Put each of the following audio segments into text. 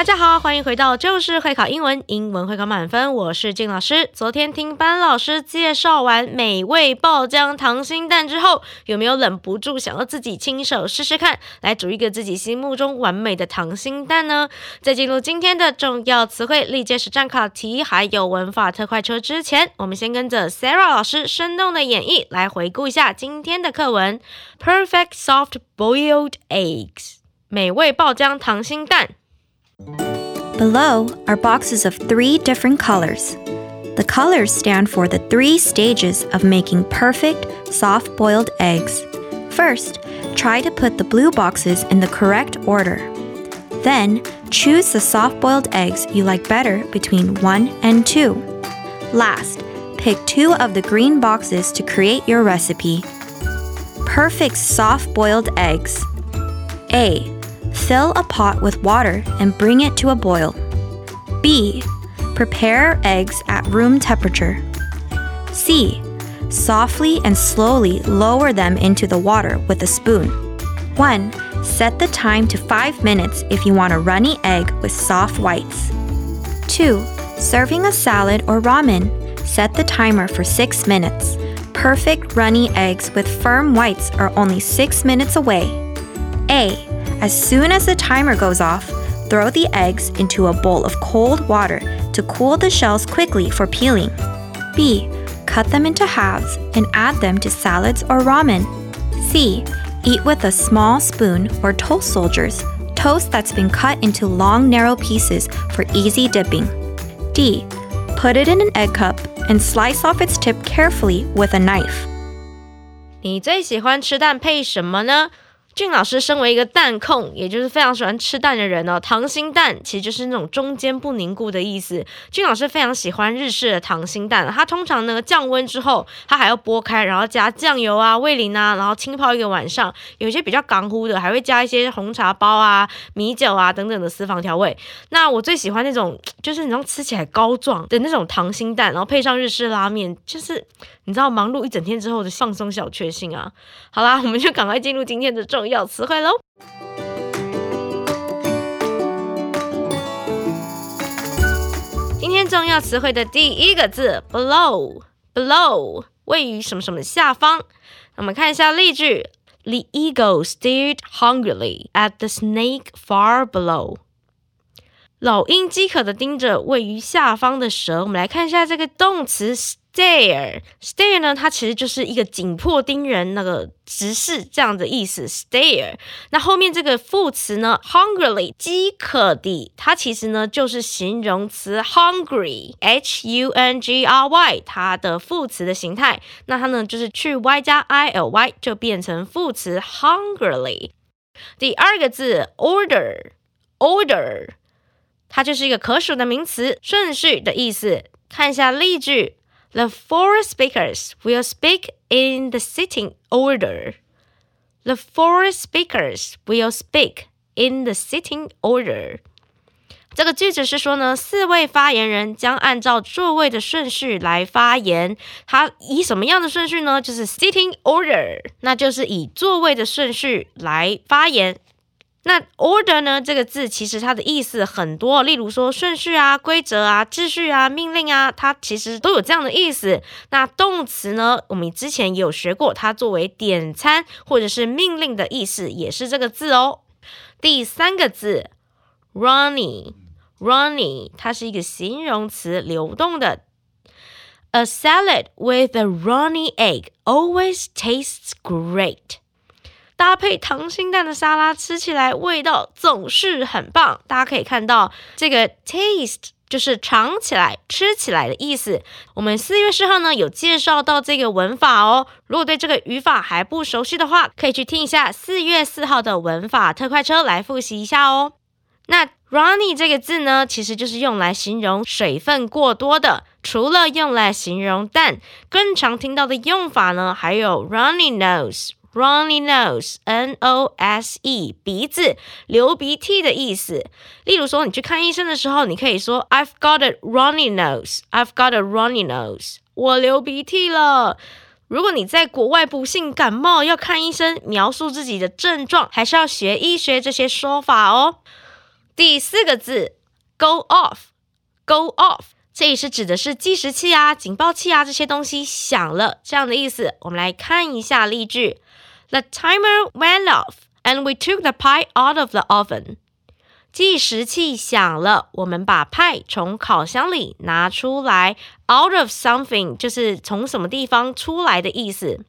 大家好，欢迎回到就是会考英文，英文会考满分。我是静老师。昨天听班老师介绍完美味爆浆溏心蛋之后，有没有忍不住想要自己亲手试试看，来煮一个自己心目中完美的溏心蛋呢？在进入今天的重要词汇、历届实战考题还有文法特快车之前，我们先跟着 Sarah 老师生动的演绎来回顾一下今天的课文。Perfect soft boiled eggs，美味爆浆溏心蛋。Below are boxes of three different colors. The colors stand for the three stages of making perfect, soft boiled eggs. First, try to put the blue boxes in the correct order. Then, choose the soft boiled eggs you like better between 1 and 2. Last, pick two of the green boxes to create your recipe. Perfect soft boiled eggs. A. Fill a pot with water and bring it to a boil. B. Prepare eggs at room temperature. C. Softly and slowly lower them into the water with a spoon. 1. Set the time to 5 minutes if you want a runny egg with soft whites. 2. Serving a salad or ramen. Set the timer for 6 minutes. Perfect runny eggs with firm whites are only 6 minutes away. A. As soon as the timer goes off, throw the eggs into a bowl of cold water to cool the shells quickly for peeling. B. Cut them into halves and add them to salads or ramen. C. Eat with a small spoon or toast soldiers, toast that's been cut into long, narrow pieces for easy dipping. D. Put it in an egg cup and slice off its tip carefully with a knife. 你最喜欢吃蛋配什么呢？ 俊老师身为一个蛋控，也就是非常喜欢吃蛋的人哦。溏心蛋其实就是那种中间不凝固的意思。俊老师非常喜欢日式的溏心蛋，它通常呢降温之后，它还要剥开，然后加酱油啊、味淋啊，然后浸泡一个晚上。有些比较港乎的，还会加一些红茶包啊、米酒啊等等的私房调味。那我最喜欢那种，就是你知道吃起来膏状的那种溏心蛋，然后配上日式拉面，就是你知道忙碌一整天之后的放松小确幸啊。好啦，我们就赶快进入今天的重要词汇喽。今天重要词汇的第一个字 below，below 位于什么什么下方。我们看一下例句：The eagle stared hungrily at the snake far below。老鹰饥渴的盯着位于下方的蛇。我们来看一下这个动词 stare，stare 呢，它其实就是一个紧迫盯人、那个直视这样的意思。stare，那后面这个副词呢，hungrily 饥渴的，它其实呢就是形容词 hungry，h u n g r y，它的副词的形态。那它呢就是去 y 加 i l y 就变成副词 hungrily。第二个字 order，order。它就是一个可数的名词，顺序的意思。看一下例句 ：The four speakers will speak in the sitting order. The four speakers will speak in the sitting order. 这个句子是说呢，四位发言人将按照座位的顺序来发言。它以什么样的顺序呢？就是 sitting order，那就是以座位的顺序来发言。 那 order 呢？这个字其实它的意思很多，例如说顺序啊、规则啊、秩序啊、命令啊，它其实都有这样的意思。那动词呢？我们之前有学过，它作为点餐或者是命令的意思，也是这个字哦。第三个字 runny，runny，它是一个形容词，流动的。A salad with a runny egg always tastes great. 搭配溏心蛋的沙拉，吃起来味道总是很棒。大家可以看到这个 taste。就是尝起来、吃起来的意思。我们四月四号呢有介绍到这个文法哦。如果对这个语法还不熟悉的话，可以去听一下四月四号的文法特快车来复习一下哦。那 runny 这个字呢，其实就是用来形容水分过多的。除了用来形容蛋，更常听到的用法呢，还有 runny nose。Runny nose, N-O-S-E，鼻子流鼻涕的意思。例如说，你去看医生的时候，你可以说 "I've got a runny nose, I've got a runny nose，我流鼻涕了。如果你在国外不幸感冒要看医生，描述自己的症状，还是要学一学这些说法哦。第四个字，go off，go off，这里是指的是计时器啊、警报器啊这些东西响了这样的意思。我们来看一下例句。The timer went off, and we took the pie out of the oven. 计时器响了，我们把派从烤箱里拿出来。Out of something 就是从什么地方出来的意思。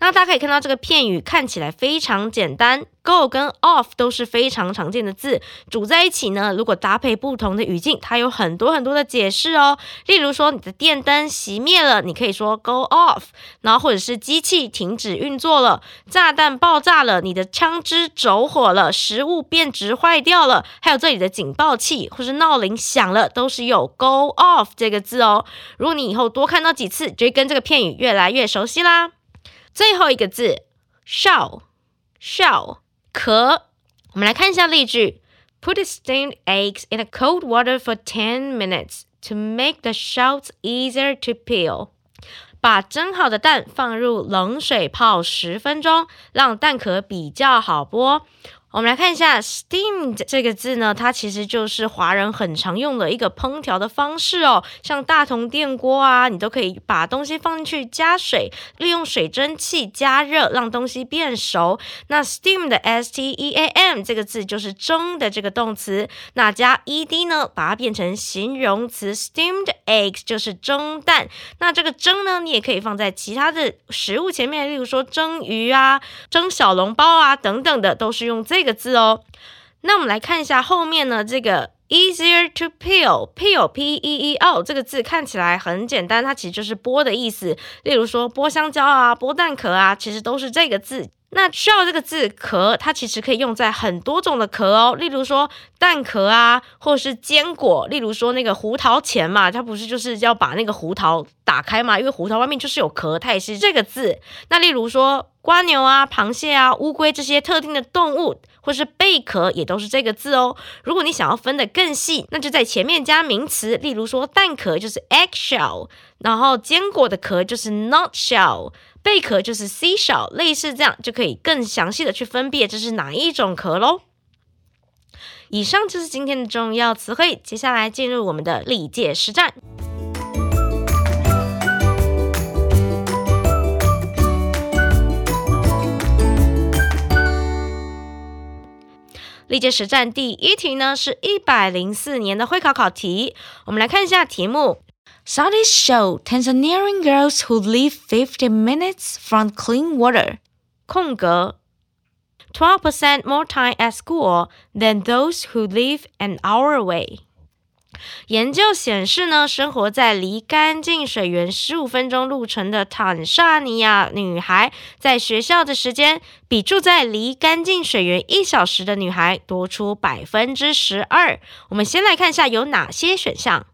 那大家可以看到这个片语看起来非常简单，go 跟 off 都是非常常见的字，组在一起呢，如果搭配不同的语境，它有很多很多的解释哦。例如说，你的电灯熄灭了，你可以说 go off，然后或者是机器停止运作了，炸弹爆炸了，你的枪支走火了，食物变质坏掉了，还有这里的警报器或是闹铃响了，都是有 go off 这个字哦。如果你以后多看到几次，就会跟这个片语越来越熟悉啦。最后一个字，shell，shell，壳。我们来看一下例句：Put steamed eggs in a cold water for ten minutes to make the shells easier to peel。把蒸好的蛋放入冷水泡十分钟，让蛋壳比较好剥。 我们来看一下 steamed 这个字呢，它其实就是华人很常用的一个烹调的方式哦。像大同电锅啊，你都可以把东西放进去加水，利用水蒸气加热，让东西变熟。那 steam 的 s t e a m 这个字就是蒸的这个动词，那加 e d 呢，把它变成形容词 steamed eggs 就是蒸蛋。那这个蒸呢，你也可以放在其他的食物前面，例如说蒸鱼啊、蒸小笼包啊等等的，都是用这。这个字哦，那我们来看一下后面呢，这个 easier to peel，peel p e e l 这个字看起来很简单，它其实就是剥的意思。例如说剥香蕉啊，剥蛋壳啊，其实都是这个字。那需要这个字壳，它其实可以用在很多种的壳哦，例如说蛋壳啊，或者是坚果，例如说那个胡桃钳嘛，它不是就是要把那个胡桃打开嘛，因为胡桃外面就是有壳，它也是这个字。那例如说瓜牛啊、螃蟹啊、乌龟这些特定的动物，或是贝壳也都是这个字哦。如果你想要分得更细，那就在前面加名词，例如说蛋壳就是 egg shell，然后坚果的壳就是 nut shell。贝壳就是 seashell，类似这样就可以更详细的去分辨这是哪一种壳喽。以上就是今天的重要词汇，接下来进入我们的历届实战。历届实战第一题呢，是一百零四年的会考考题，我们来看一下题目。Studies show Tanzanian girls who live 50 minutes from clean water 空格12% more time at school than those who live an hour away。研究显示呢，生活在离干净水源十五分钟路程的坦桑尼亚女孩，在学校的时间比住在离干净水源一小时的女孩多出百分之十二。我们先来看一下有哪些选项。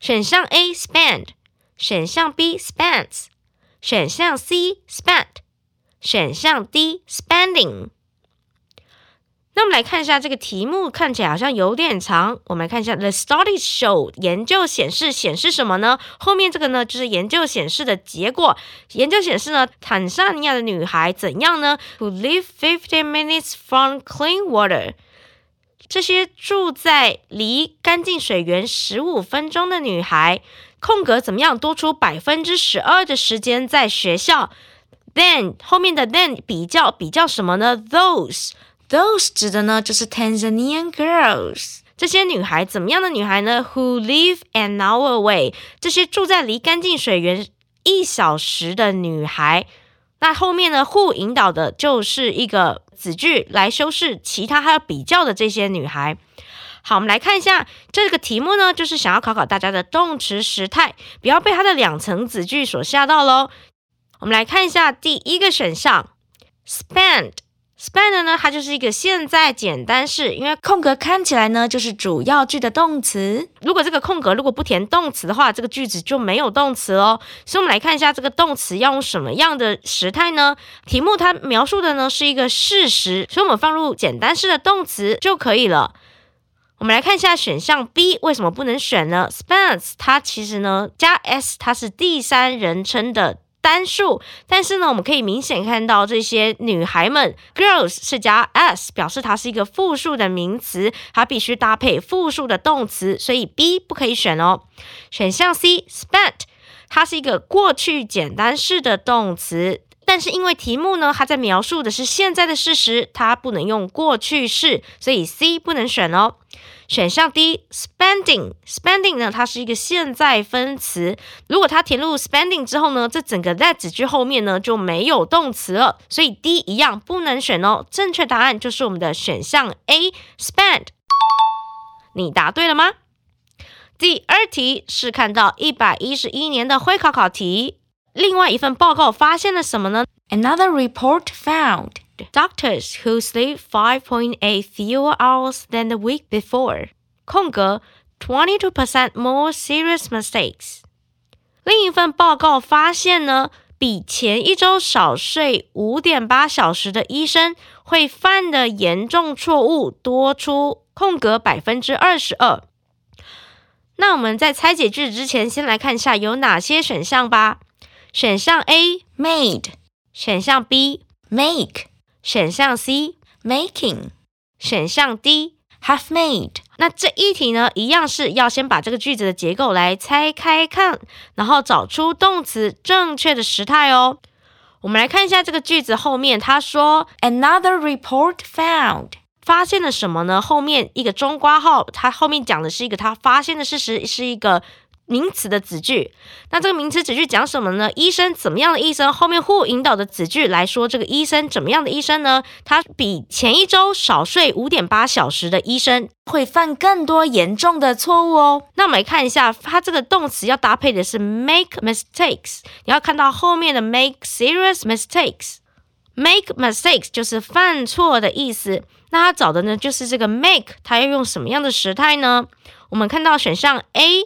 选项 A spend，选项 B spends，选项 C spent，选项 D spending。那我们来看一下这个题目，看起来好像有点长。我们来看一下 The study show 研究显示显示什么呢？后面这个呢，就是研究显示的结果。研究显示呢，坦桑尼亚的女孩怎样呢？Who live fifty minutes from clean water。这些住在离干净水源十五分钟的女孩，空格怎么样？多出百分之十二的时间在学校。Then 后面的 then 比较比较什么呢？Those those 指的呢就是 Tanzanian girls。这些女孩怎么样的女孩呢？Who live an hour away。这些住在离干净水源一小时的女孩。那后面呢互引导的就是一个子句来修饰其他还有比较的这些女孩。好，我们来看一下这个题目呢，就是想要考考大家的动词时态，不要被它的两层子句所吓到喽。我们来看一下第一个选项，spend。Spend 呢，它就是一个现在简单式，因为空格看起来呢就是主要句的动词。如果这个空格如果不填动词的话，这个句子就没有动词哦。所以，我们来看一下这个动词要用什么样的时态呢？题目它描述的呢是一个事实，所以我们放入简单式的动词就可以了。我们来看一下选项 B 为什么不能选呢？Spans 它其实呢加 s 它是第三人称的单数，但是呢我们可以明显看到这些女孩们 girls 是加 s 表示它是一个复数的名词，它必须搭配复数的动词，所以 B 不可以选哦。选项 C spent 它是一个过去简单式的动词。但是因为题目呢，它在描述的是现在的事实，它不能用过去式，所以 C 不能选哦。选项 D，spending，spending 呢，它是一个现在分词，如果它填入 spending 之后呢，这整个 that 子句后面呢就没有动词了，所以 D 一样不能选哦。正确答案就是我们的选项 A，spend。你答对了吗？第二题是看到一百一十一年的会考考题。另外一份报告发现了什么呢？Another report found doctors who sleep 5.8 fewer hours than the week before. 空格 22% more serious mistakes. 另一份报告发现呢，比前一周少睡五点八小时的医生会犯的严重错误多出空格百分之二十二。那我们在拆解句子之前，先来看一下有哪些选项吧。选项 A made，选项 B make， 选项 C making，选项 D have made。那这一题呢，一样是要先把这个句子的结构来拆开看，然后找出动词正确的时态哦。我们来看一下这个句子后面，他说 Another report found，发现了什么呢？后面一个中括号，它后面讲的是一个他发现的事实，是一个。名词的子句，那这个名词子句讲什么呢？医生怎么样的医生？后面互引导的子句来说，这个医生怎么样的医生呢？他比前一周少睡五点八小时的医生会犯更多严重的错误哦。那我们来看一下，它这个动词要搭配的是 make mistakes，你要看到后面的 make serious mistakes，make mistakes 就是犯错的意思。那它找的呢就是这个 make，它要用什么样的时态呢？我们看到选项 A。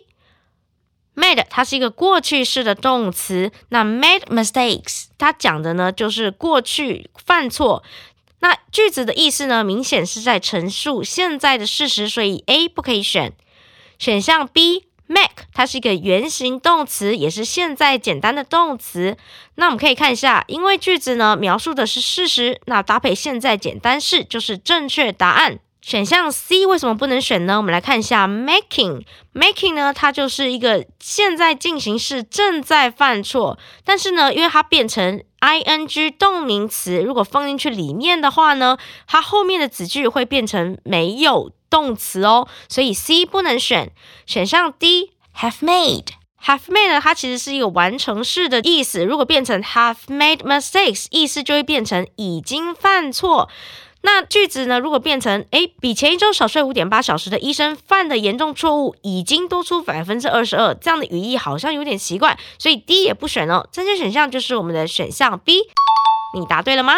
Made 它是一个过去式的动词，那 made mistakes 它讲的呢就是过去犯错。那句子的意思呢，明显是在陈述现在的事实，所以 A 不可以选。选项 B make 它是一个原形动词，也是现在简单的动词。那我们可以看一下，因为句子呢描述的是事实，那搭配现在简单式就是正确答案。选项 C 为什么不能选呢？我们来看一下 making，making 呢，它就是一个现在进行式，正在犯错。但是呢，因为它变成 ing 动名词，如果放进去里面的话呢，它后面的子句会变成没有动词哦，所以 C 不能选。选项 D have made，have made 呢，它其实是一个完成式的意思，如果变成 have made mistakes，意思就会变成已经犯错。那句子呢？如果变成诶，比前一周少睡五点八小时的医生犯的严重错误已经多出百分之二十二，这样的语义好像有点奇怪，所以 D 也不选哦。正确选项就是我们的选项 B。你答对了吗？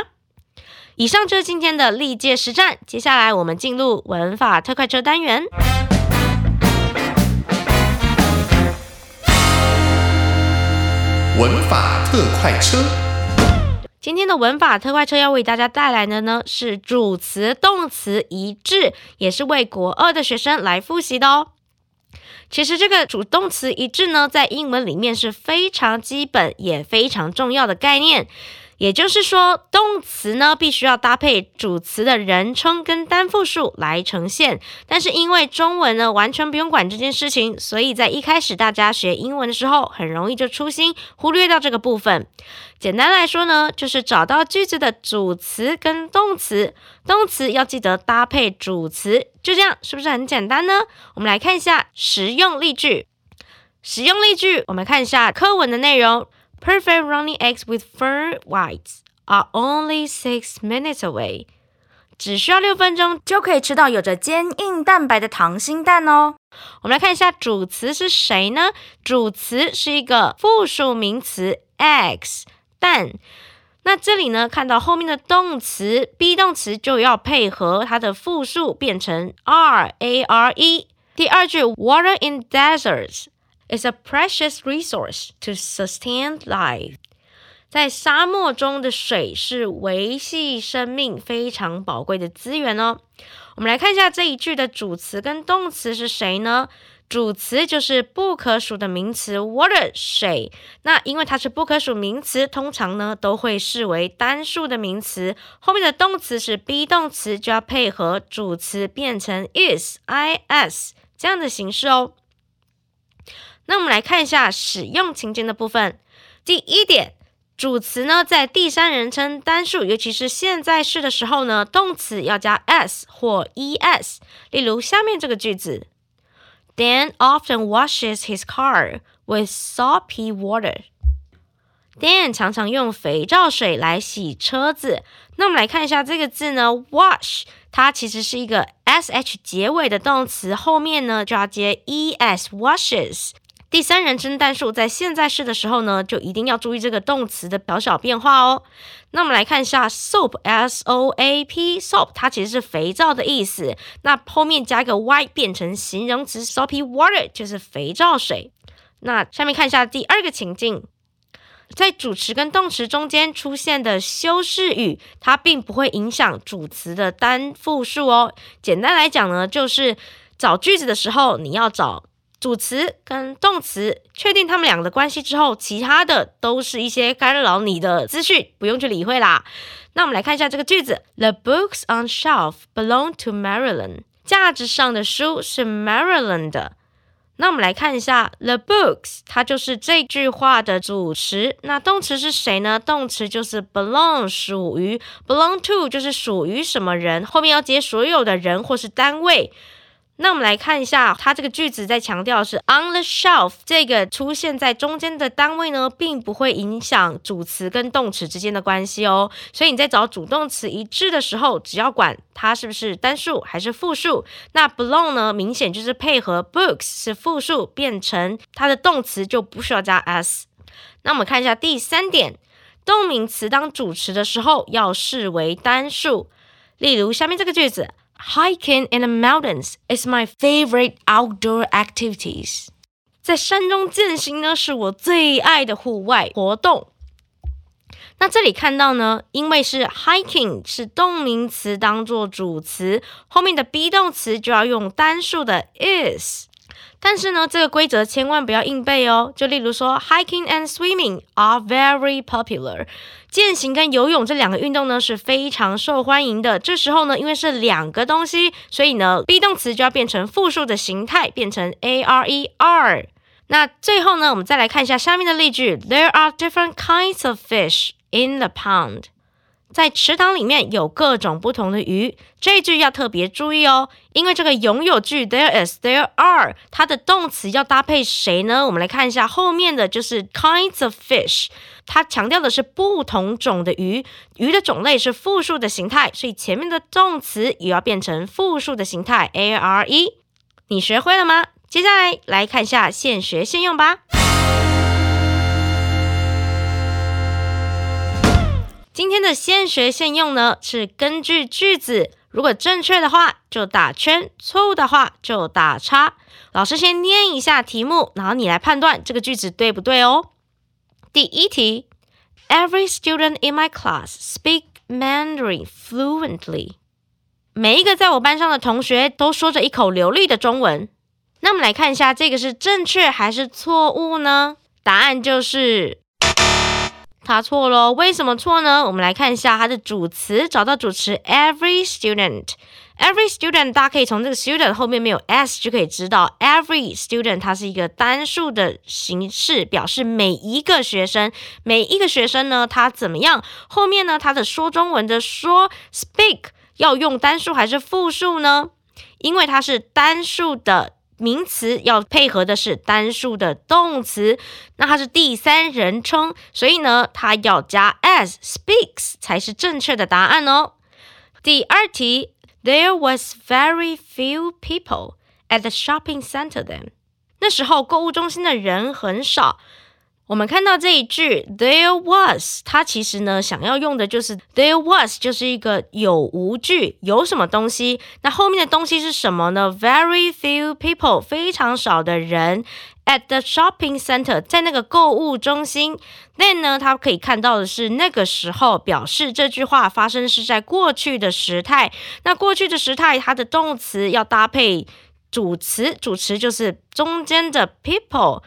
以上就是今天的历届实战，接下来我们进入文法特快车单元。文法特快车。今天的文法特快车要为大家带来的呢是主词动词一致，也是为国二的学生来复习的哦。其实这个主动词一致呢，在英文里面是非常基本也非常重要的概念。也就是说，动词呢必须要搭配主词的人称跟单复数来呈现。但是因为中文呢完全不用管这件事情，所以在一开始大家学英文的时候，很容易就粗心忽略掉这个部分。简单来说呢，就是找到句子的主词跟动词，动词要记得搭配主词，就这样，是不是很简单呢？我们来看一下实用例句。实用例句，我们看一下课文的内容。Perfect runny eggs with firm whites are only six minutes away. 只需要六分钟就可以吃到有着坚硬蛋白的溏心蛋哦。我们来看一下主词是谁呢？主词是一个复数名词 eggs 蛋。那这里呢，看到后面的动词 be 动词就要配合它的复数变成 are a r e。第二句 water in deserts is a precious resource to sustain life。在沙漠中的水是维系生命非常宝贵的资源哦。我们来看一下这一句的主词跟动词是谁呢？主词就是不可数的名词 water 水。那因为它是不可数名词，通常呢都会视为单数的名词。后面的动词是 be 动词，就要配合主词变成 is is 这样的形式哦。那我们来看一下使用情境的部分。第一点。主词呢，在第三人称单数，尤其是现在式的时候呢，动词要加 s 或 es。例如下面这个句子：Dan often washes his car with soapy water。Dan 常常用肥皂水来洗车子。那我们来看一下这个字呢，wash，它其实是一个 sh 结尾的动词，后面呢就要接 es washes。第三人称单数在现在式的时候呢，就一定要注意这个动词的小小变化哦。那我们来看一下 soap，s o a p，soap 它其实是肥皂的意思。那后面加个 y 变成形容词 soapy water 就是肥皂水。那下面看一下第二个情境，在主词跟动词中间出现的修饰语，它并不会影响主词的单复数哦。简单来讲呢，就是找句子的时候，你要找。主词跟动词确定他们两个的关系之后，其他的都是一些干扰你的资讯，不用去理会啦。那我们来看一下这个句子：The books on shelf belong to Marilyn。架子上的书是 Marilyn 的。那我们来看一下 The books，它就是这句话的主词。那动词是谁呢？动词就是 belong，属于 belong to 就是属于什么人，后面要接所有的人或是单位。那我们来看一下，它这个句子在强调是 on the shelf 这个出现在中间的单位呢，并不会影响主词跟动词之间的关系哦。所以你在找主动词一致的时候，只要管它是不是单数还是复数。那 belong 呢，明显就是配合 books 是复数，变成它的动词就不需要加 s。那我们看一下第三点，动名词当主词的时候要视为单数。例如下面这个句子。Hiking in the mountains is my favorite outdoor activities。在山中践行呢，是我最爱的户外活动。那这里看到呢，因为是 hiking 是动名词当做主词，后面的 be 动词就要用单数的 is。 但是呢，这个规则千万不要硬背哦。就例如说，hiking and swimming are very popular。健行跟游泳这两个运动呢是非常受欢迎的。这时候呢，因为是两个东西，所以呢，be 动词就要变成复数的形态，变成 a r e r。那最后呢，我们再来看一下下面的例句：There are different kinds of fish in the pond。在池塘里面有各种不同的鱼，这句要特别注意哦，因为这个拥有句 there is there are，它的动词要搭配谁呢？我们来看一下后面的就是 kinds of fish，它强调的是不同种的鱼，鱼的种类是复数的形态，所以前面的动词也要变成复数的形态 a r e。你学会了吗？接下来来看一下现学现用吧。今天的现学现用呢，是根据句子，如果正确的话就打圈，错误的话就打叉。老师先念一下题目，然后你来判断这个句子对不对哦。第一题：Every student in my class speak Mandarin fluently。每一个在我班上的同学都说着一口流利的中文。那我们来看一下，这个是正确还是错误呢？答案就是。他错了，为什么错呢？我们来看一下它的主词，找到主词 every student，every student，大家可以从这个 student 后面没有 s 就可以知道 every student 它是一个单数的形式，表示每一个学生，每一个学生呢，他怎么样？后面呢，它的说中文的说 speak 要用单数还是复数呢？因为它是单数的。名词要配合的是单数的动词，那它是第三人称，所以呢，它要加 as speaks 才是正确的答案哦。第二题，There was very few people at the shopping center then。那时候购物中心的人很少。我们看到这一句 there was，它其实呢想要用的就是 there was，就是一个有无句，有什么东西，那后面的东西是什么呢？Very few people，非常少的人 at the shopping center，在那个购物中心。Then 呢，它可以看到的是那个时候，表示这句话发生是在过去的时态。那过去的时态，它的动词要搭配主词，主词就是中间的 people。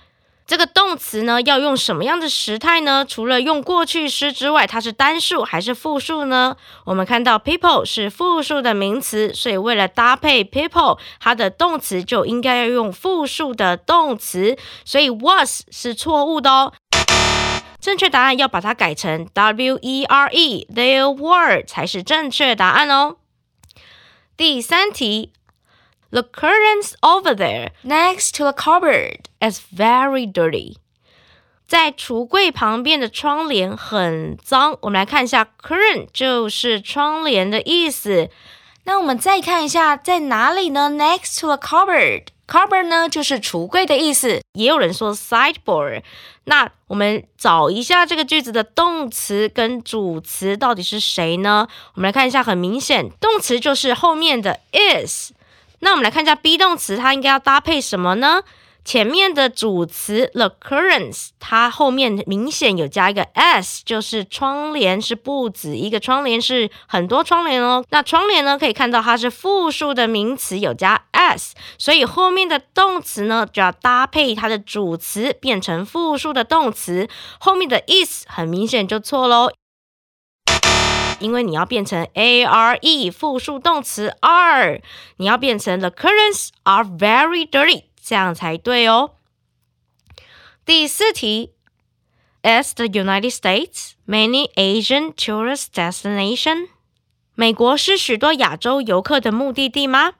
这个动词呢，要用什么样的时态呢？除了用过去式之外，它是单数还是复数呢？我们看到 people 是复数的名词，所以为了搭配 people，它的动词就应该要用复数的动词，所以 was 是错误的哦。正确答案要把它改成 w e r e，there were 才是正确答案哦。第三题。The curtains over there next to the cupboard is very dirty. 在橱柜旁边的窗帘很脏。我们来看一下，curtain 就是窗帘的意思。那我们再看一下，在哪里呢？Next to the cupboard. Cupboard 呢就是橱柜的意思。也有人说 sideboard。那我们找一下这个句子的动词跟主词到底是谁呢？我们来看一下，很明显，动词就是后面的 is。 那我们来看一下 be 动词，它应该要搭配什么呢？前面的主词 the curtains，它后面明显有加一个 s，就是窗帘是不止一个窗帘，是很多窗帘哦。那窗帘呢，可以看到它是复数的名词，有加 s，所以后面的动词呢就要搭配它的主词变成复数的动词，后面的 is 很明显就错喽。因为你要变成 a r e 复数动词 are，你要变成 the currents are very dirty，这样才对哦。第四题，As the United States many Asian tourist destination，美国是许多亚洲游客的目的地吗？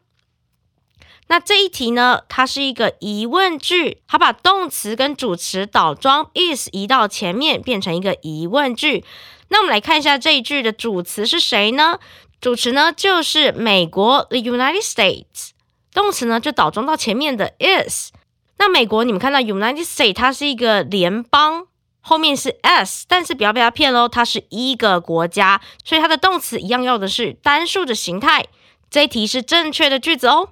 那这一题呢，它是一个疑问句，它把动词跟主词倒装 is 移到前面，变成一个疑问句。那我们来看一下这一句的主词是谁呢？主词呢就是美国 the United States，动词呢就倒装到前面的 is。那美国你们看到 United States 它是一个联邦，后面是 s，但是不要被它骗喽，它是一个国家，所以它的动词一样要的是单数的形态。这一题是正确的句子哦。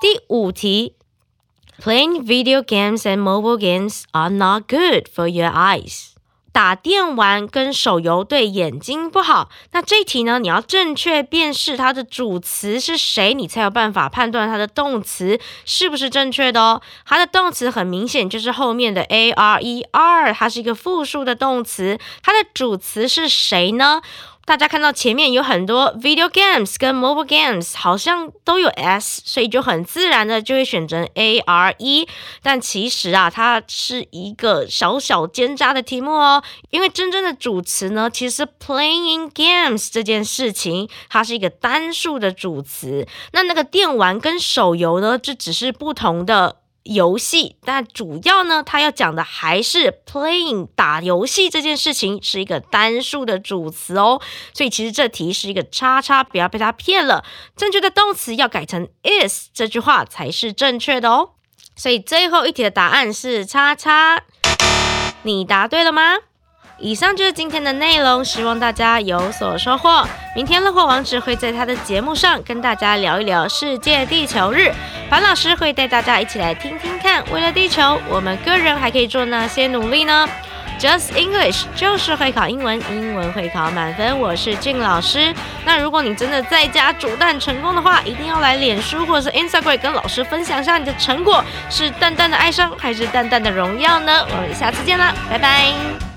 第五题，Playing video games and mobile games are not good for your eyes。打电玩跟手游对眼睛不好。那这题呢？你要正确辨识它的主词是谁，你才有办法判断它的动词是不是正确的哦。它的动词很明显就是后面的 a r e r，它是一个复数的动词。它的主词是谁呢？大家看到前面有很多 video games 跟 mobile games，好像都有 s，所以就很自然的就会选择 a r e。但其实啊，它是一个小小奸诈的题目哦，因为真正的主词呢，其实 playing games 这件事情，它是一个单数的主词。那那个电玩跟手游呢，这只是不同的。游戏，但主要呢，它要讲的还是 playing 打游戏这件事情是一个单数的主词哦，所以其实这题是一个叉叉，不要被它骗了。正确的动词要改成 is，这句话才是正确的哦。所以最后一题的答案是叉叉，你答对了吗？以上就是今天的内容，希望大家有所收获。明天乐活王子会在他的节目上跟大家聊一聊世界地球日，樊老师会带大家一起来听听看，为了地球，我们个人还可以做哪些努力呢？Just English 就是会考英文，英文会考满分。我是俊老师。那如果你真的在家煮蛋成功的话，一定要来脸书或者是 Instagram 跟老师分享一下你的成果，是淡淡的哀伤还是淡淡的荣耀呢？我们下次见啦，拜拜。